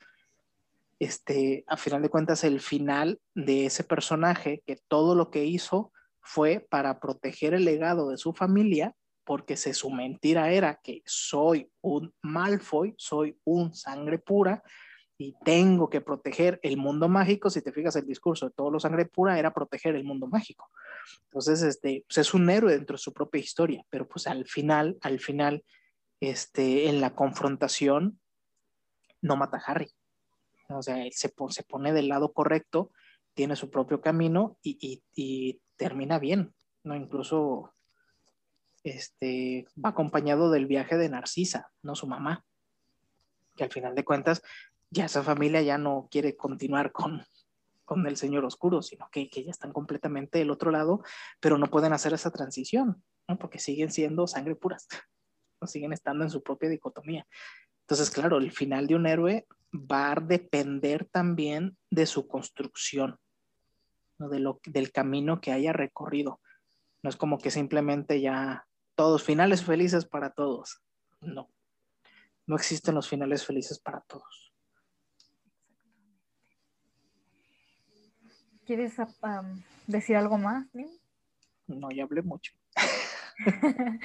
este, a final de cuentas, el final de ese personaje, que todo lo que hizo fue para proteger el legado de su familia, porque su mentira era que soy un Malfoy, soy un sangre pura, y tengo que proteger el mundo mágico. Si te fijas, el discurso de todos los sangre pura era proteger el mundo mágico. Entonces, este, pues es un héroe dentro de su propia historia, pero pues al final, al final, este, en la confrontación, no mata a Harry. O sea, él se, se pone del lado correcto, tiene su propio camino y, y, termina bien, ¿no? Incluso este, acompañado del viaje de Narcisa, no su mamá, que al final de cuentas ya esa familia ya no quiere continuar con, con el Señor Oscuro, sino que, que ya están completamente del otro lado, pero no pueden hacer esa transición, ¿no? porque siguen siendo sangre puras, ¿no? siguen estando en su propia dicotomía. Entonces, claro, el final de un héroe va a depender también de su construcción, ¿no? de lo, del camino que haya recorrido. No es como que simplemente ya todos finales felices para todos. No, no existen los finales felices para todos. ¿Quieres decir algo más? No, ya hablé mucho.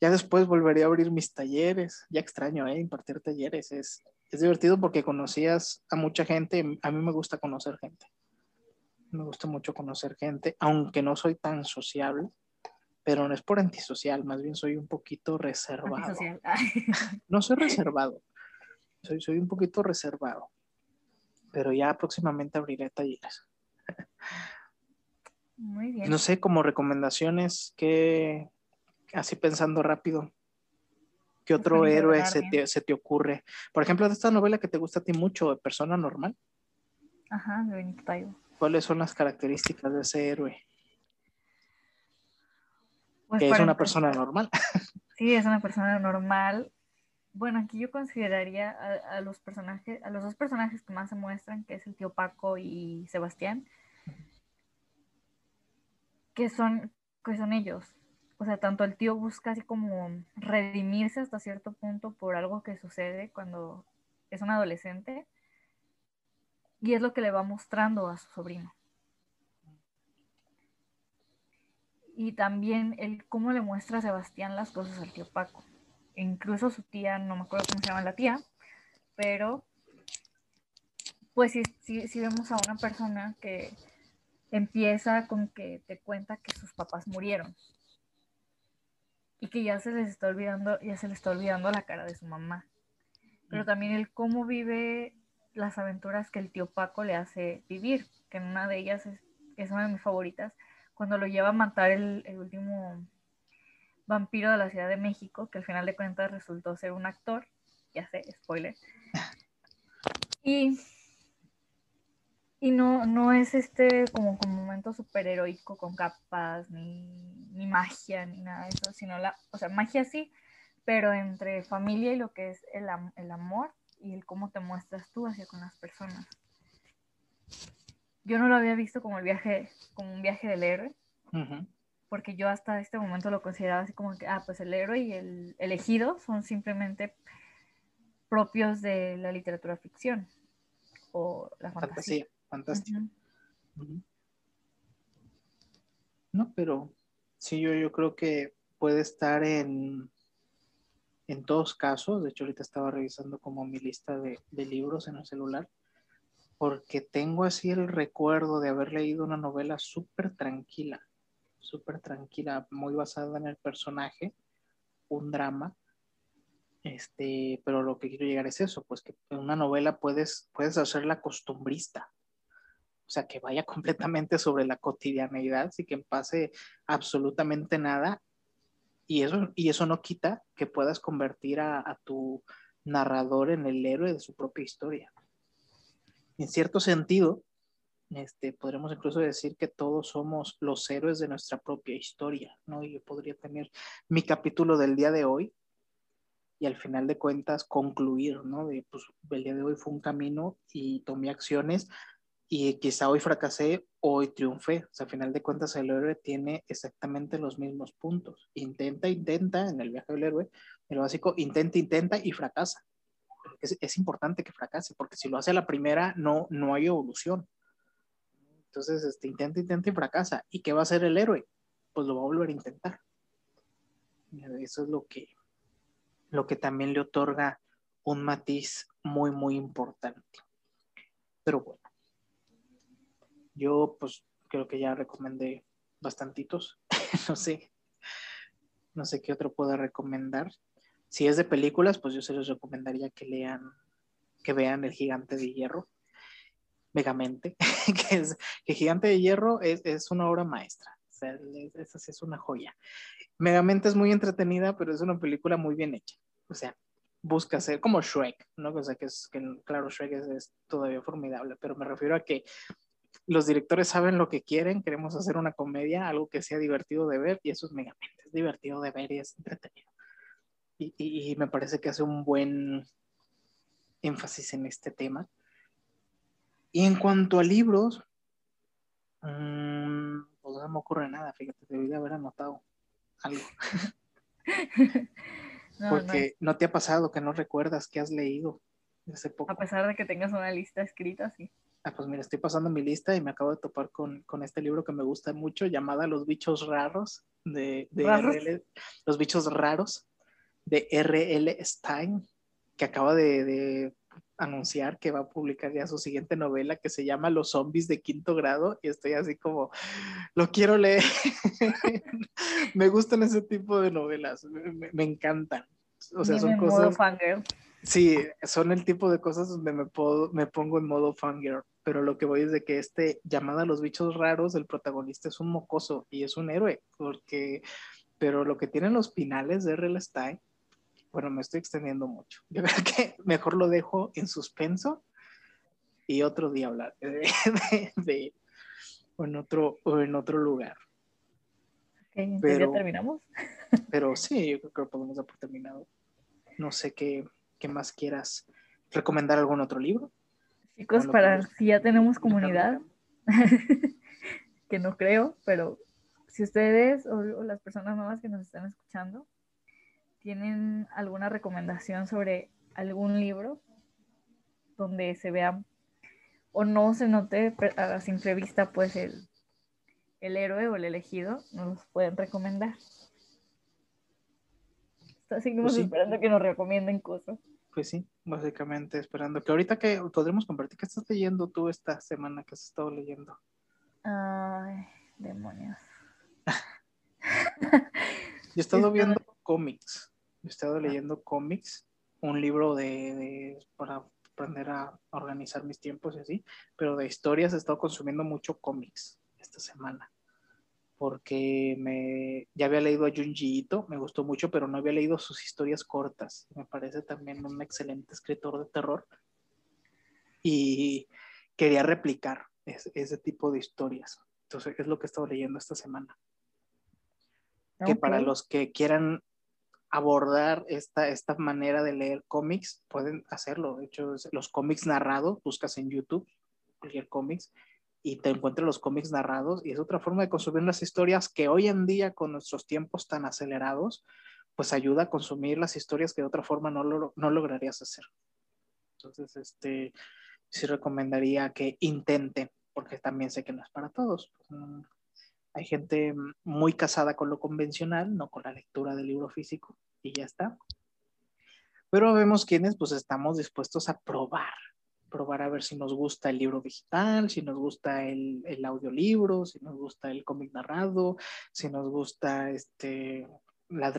ya después volvería a abrir mis talleres. Ya extraño, ¿eh? Impartir talleres. Es, es divertido porque conocías a mucha gente. A mí me gusta conocer gente. Me gusta mucho conocer gente, aunque no soy tan sociable, pero no es por antisocial, más bien soy un poquito reservado. no soy reservado, soy, soy un poquito reservado, pero ya próximamente abriré talleres. Muy bien. No sé, como recomendaciones, que así pensando rápido, ¿qué otro héroe se te, ocurre? Por ejemplo, de esta novela que te gusta a ti mucho, Persona Normal. Ajá, de Benito Taibo. ¿Cuáles son las características de ese héroe? Pues que es una persona normal. Sí, es una persona normal. Bueno, aquí yo consideraría a, los personajes, a los dos personajes que más se muestran, que es el tío Paco y Sebastián, que son, que son ellos. O sea, tanto el tío busca así como redimirse hasta cierto punto por algo que sucede cuando es un adolescente, y es lo que le va mostrando a su sobrino. Y también el cómo le muestra a Sebastián las cosas al tío Paco incluso su tía, no me acuerdo cómo se llama la tía, pero pues sí, sí, vemos a una persona que empieza con que te cuenta que sus papás murieron y que ya se les está olvidando, ya se le está olvidando la cara de su mamá. Pero mm. también el cómo vive las aventuras que el tío Paco le hace vivir, que en una de ellas es, es una de mis favoritas, cuando lo lleva a matar el, el último vampiro de la Ciudad de México, que al final de cuentas resultó ser un actor, ya sé, spoiler. Y, y no, no es este como, como momento superheroico con capas, ni, ni, magia, ni nada de eso, sino la, o sea, magia sí, pero entre familia y lo que es el, el amor y el cómo te muestras tú hacia con las personas. yo no lo había visto como el viaje, como un viaje del héroe, porque yo hasta este momento lo consideraba así como que, ah, pues el héroe y el elegido son simplemente propios de la literatura ficción o la fantasía. fantástico. No, pero sí, yo, yo creo que puede estar en, en todos casos. De hecho, ahorita estaba revisando como mi lista de, de libros en el celular porque tengo así el recuerdo de haber leído una novela súper tranquila, súper tranquila, muy basada en el personaje, un drama. Este, pero lo que quiero llegar es eso, pues que en una novela puedes, puedes hacerla costumbrista, o sea, que vaya completamente sobre la cotidianeidad, y que pase absolutamente nada, y eso, y eso no quita que puedas convertir a, a tu narrador en el héroe de su propia historia en cierto sentido, este, podremos incluso decir que todos somos los héroes de nuestra propia historia, ¿no? Y yo podría tener mi capítulo del día de hoy y al final de cuentas concluir, ¿no? De, pues, el día de hoy fue un camino y tomé acciones y quizá hoy fracasé, hoy triunfé. O sea, al final de cuentas el héroe tiene exactamente los mismos puntos. Intenta, intenta, en el viaje del héroe, el básico, intenta, intenta y fracasa es, importante que fracase, porque si lo hace a la primera, no, no hay evolución. Entonces, este, intenta, intenta y fracasa. ¿Y qué va a hacer el héroe? Pues lo va a volver a intentar. Eso es lo que, lo que también le otorga un matiz muy, muy importante. Pero bueno, yo pues creo que ya recomendé bastantitos. no sé, no sé qué otro puedo recomendar. Si es de películas, pues yo se les recomendaría que lean, que vean El Gigante de Hierro, Megamente, que es que Gigante de Hierro es, una obra maestra, o sea, esa sí es una joya. Megamente es muy entretenida, pero es una película muy bien hecha, o sea, busca ser como Shrek, ¿no? O sea, que, es, que claro, Shrek es, todavía formidable, pero me refiero a que los directores saben lo que quieren, queremos hacer una comedia, algo que sea divertido de ver, y eso es Megamente, es divertido de ver y es entretenido y, me parece que hace un buen énfasis en este tema. Y en cuanto a libros, mm, pues no me ocurre nada, fíjate, debería haber anotado algo. Porque no. te ha pasado que no recuerdas que has leído hace poco. A pesar de que tengas una lista escrita, sí. Ah, pues mira, estoy pasando mi lista y me acabo de topar con, con este libro que me gusta mucho, llamada Los bichos raros, de, de Los bichos raros, de R.L. Stein, que acaba de, anunciar que va a publicar ya su siguiente novela que se llama Los zombies de quinto grado y estoy así como, lo quiero leer. me gustan ese tipo de novelas, me, encantan. O sea, son cosas... Sí, son el tipo de cosas donde me, puedo, me pongo en modo fangirl, pero lo que voy es de que este llamada a los bichos raros, el protagonista es un mocoso y es un héroe, porque, pero lo que tienen los pinales de R.L. Stein bueno, me estoy extendiendo mucho. Yo creo que mejor lo dejo en suspenso y otro día hablar de, o en otro o en otro lugar. pero, ya terminamos. pero sí, yo creo que podemos dar por terminado. No sé qué, qué más quieras recomendar algún otro libro. Chicos, para si ya tenemos comunidad, que no creo, pero si ustedes o las personas nuevas que nos están escuchando ¿Tienen alguna recomendación sobre algún libro donde se vea o no se note a simple vista pues el, héroe o el elegido? ¿Nos pueden recomendar? Seguimos pues esperando que nos recomienden cosas. Pues sí, básicamente esperando que ahorita que podremos compartir, ¿qué estás leyendo tú esta semana que has estado leyendo? Ay, demonios. Yo he estado viendo cómics. He estado leyendo cómics, un libro de, para aprender a organizar mis tiempos y así, pero de historias he estado consumiendo mucho cómics esta semana. Porque me, ya había leído a Junji Ito, me gustó mucho, pero no había leído sus historias cortas. Me parece también un excelente escritor de terror. Y quería replicar ese, tipo de historias. Entonces, es lo que he estado leyendo esta semana. Que para los que quieran abordar esta, esta manera de leer cómics, pueden hacerlo. De hecho, los cómics narrados, buscas en YouTube, cualquier cómics, y te encuentres los cómics narrados y es otra forma de consumir las historias que hoy en día con nuestros tiempos tan acelerados, pues ayuda a consumir las historias que de otra forma no, lo, no lograrías hacer. Entonces, este, sí recomendaría que intenten, porque también sé que no es para todos. Mm, hay gente muy casada con lo convencional, no con la lectura del libro físico, y ya está. Pero vemos quienes pues estamos dispuestos a probar, probar a ver si nos gusta el libro digital, si nos gusta el, el audiolibro, si nos gusta el cómic narrado, si nos gusta este, las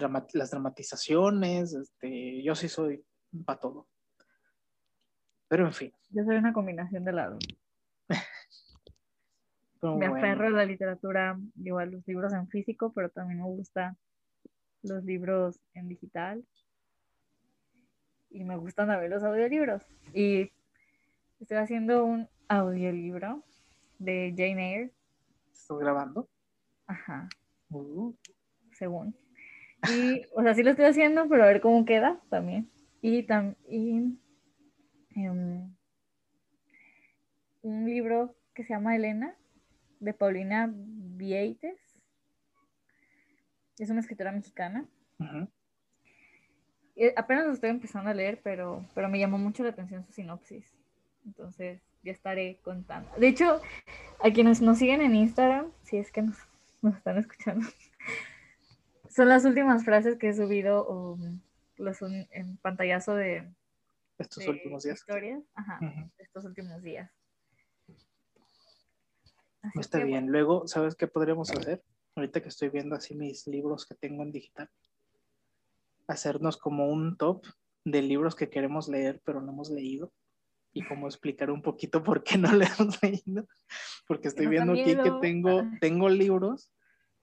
dramatizaciones. Este, yo sí soy para todo. Pero en fin. Yo soy una combinación de lados. me aferro a la literatura, igual los libros en físico, pero también me gusta los libros en digital. Y me gustan también los audiolibros. Y estoy haciendo un audiolibro de Jane Eyre. ¿Estás grabando? Ajá. Uh. Según. Y, o sea, sí lo estoy haciendo, pero a ver cómo queda también. Y, también em, un libro que se llama Elena, de Paulina Vieites. Es una escritora mexicana. apenas lo estoy empezando a leer, pero, pero me llamó mucho la atención su sinopsis. Entonces, ya estaré contando. De hecho, a quienes nos siguen en Instagram, si es que nos, están escuchando, son las últimas frases que he subido um, los, en pantallazo de estos últimos días. Historias, ajá, estos últimos días. Está bien. Luego, ¿sabes qué podríamos hacer? Ahorita que estoy viendo así mis libros que tengo en digital. Hacernos como un top de libros que queremos leer, pero no hemos leído. Y como explicar un poquito por qué no le hemos leído. Porque estoy viendo aquí que tengo, tengo libros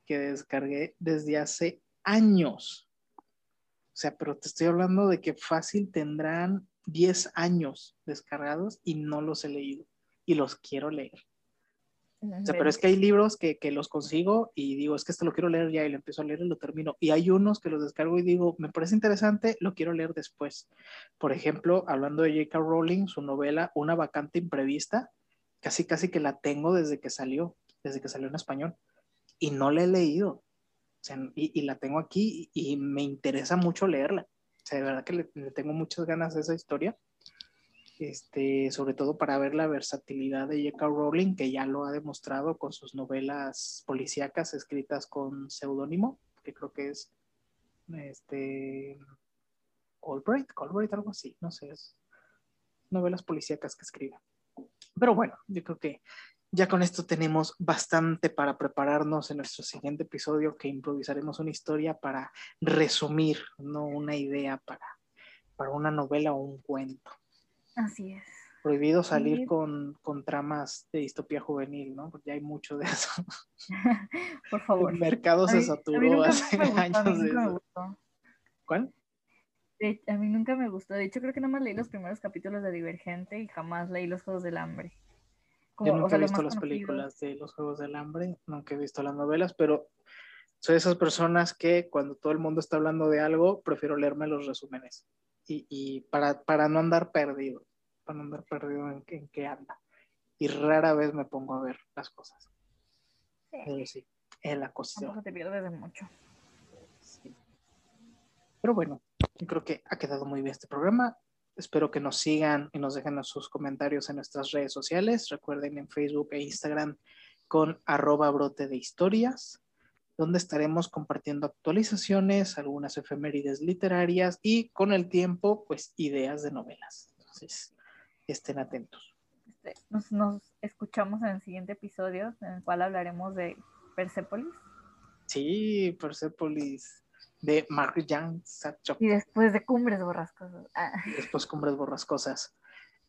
que descargué desde hace años. O sea, pero te estoy hablando de que fácil tendrán 10 años descargados y no los he leído. Y los quiero leer pero es que hay libros que, que, los consigo y digo, es que esto lo quiero leer ya y lo empiezo a leer y lo termino. Y hay unos que los descargo y digo, me parece interesante, lo quiero leer después. Por ejemplo, hablando de J.K. Rowling, su novela Una vacante imprevista, casi casi que la tengo desde que salió, desde que salió en español. Y no la he leído. O sea, y, y, la tengo aquí y, me interesa mucho leerla. O sea, de verdad que le, le tengo muchas ganas de esa historia este, sobre todo para ver la versatilidad de J.K. Rowling, que ya lo ha demostrado con sus novelas policíacas escritas con seudónimo, que creo que es este Albright, Albright, algo así, no sé, es novelas policíacas que escribe. Pero bueno, yo creo que ya con esto tenemos bastante para prepararnos en nuestro siguiente episodio, que improvisaremos una historia para resumir, no una idea para, para una novela o un cuento. Así es. Prohibido salir con, con, tramas de distopía juvenil, ¿no? Porque ya hay mucho de eso. Por favor. El mercado se saturó hace años de eso. ¿Cuál? a mí nunca me gustó. De hecho, creo que nada más leí los primeros capítulos de Divergente y jamás leí los Juegos del Hambre. Yo nunca he visto las películas de los Juegos del Hambre, nunca he visto las novelas, pero soy de esas personas que cuando todo el mundo está hablando de algo, prefiero leerme los resúmenes y, para, para, no andar perdido, para no andar perdido en, en, qué anda. Y rara vez me pongo a ver las cosas. Sí. Pero sí, es la cuestión. te pierdes de mucho. Sí. Pero bueno, yo creo que ha quedado muy bien este programa. Espero que nos sigan y nos dejen sus comentarios en nuestras redes sociales. Recuerden en Facebook e Instagram con arroba brote de historias donde estaremos compartiendo actualizaciones, algunas efemérides literarias y con el tiempo, pues ideas de novelas. Entonces, estén atentos. Este, nos, escuchamos en el siguiente episodio, en el cual hablaremos de Persepolis. Sí, Persepolis, de Mark Jan Y después de Cumbres Borrascosas. Ah. Después Cumbres Borrascosas.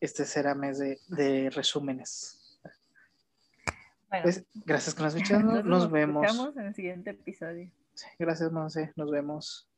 Este será mes de, de resúmenes. Es, pues, gracias que nos escuchando. Nos, nos vemos. en el siguiente episodio. Sí, gracias, Monse. Nos vemos.